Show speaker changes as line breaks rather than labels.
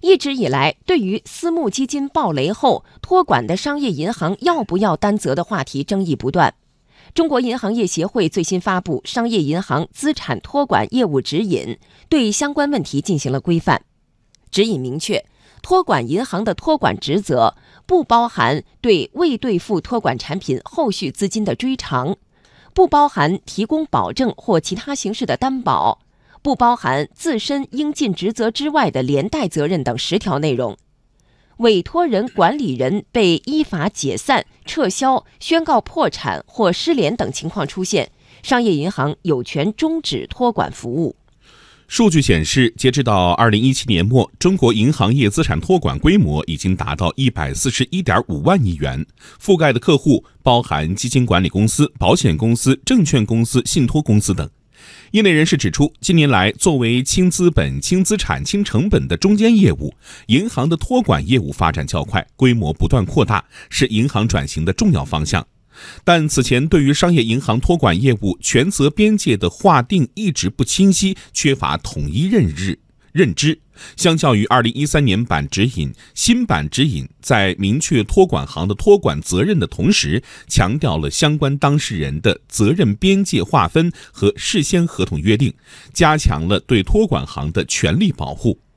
一直以来，对于私募基金暴雷后托管的商业银行要不要担责的话题争议不断。中国银行业协会最新发布《商业银行资产托管业务指引》，对相关问题进行了规范。指引明确，托管银行的托管职责不包含对未兑付托管产品后续资金的追偿，不包含提供保证或其他形式的担保。不包含自身应尽职责之外的连带责任等十条内容。委托人、管理人被依法解散、撤销、宣告破产或失联等情况出现，商业银行有权终止托管服务。
数据显示，截至到二零一七年末，中国银行业资产托管规模已经达到一百四十一点五万亿元，覆盖的客户包含基金管理公司、保险公司、证券公司、信托公司等。业内人士指出，近年来，作为轻资本、轻资产、轻成本的中间业务，银行的托管业务发展较快，规模不断扩大，是银行转型的重要方向。但此前对于商业银行托管业务权责边界的划定一直不清晰，缺乏统一认知。认知，相较于二零一三年版指引，新版指引在明确托管行的托管责任的同时，强调了相关当事人的责任边界划分和事先合同约定，加强了对托管行的权利保护。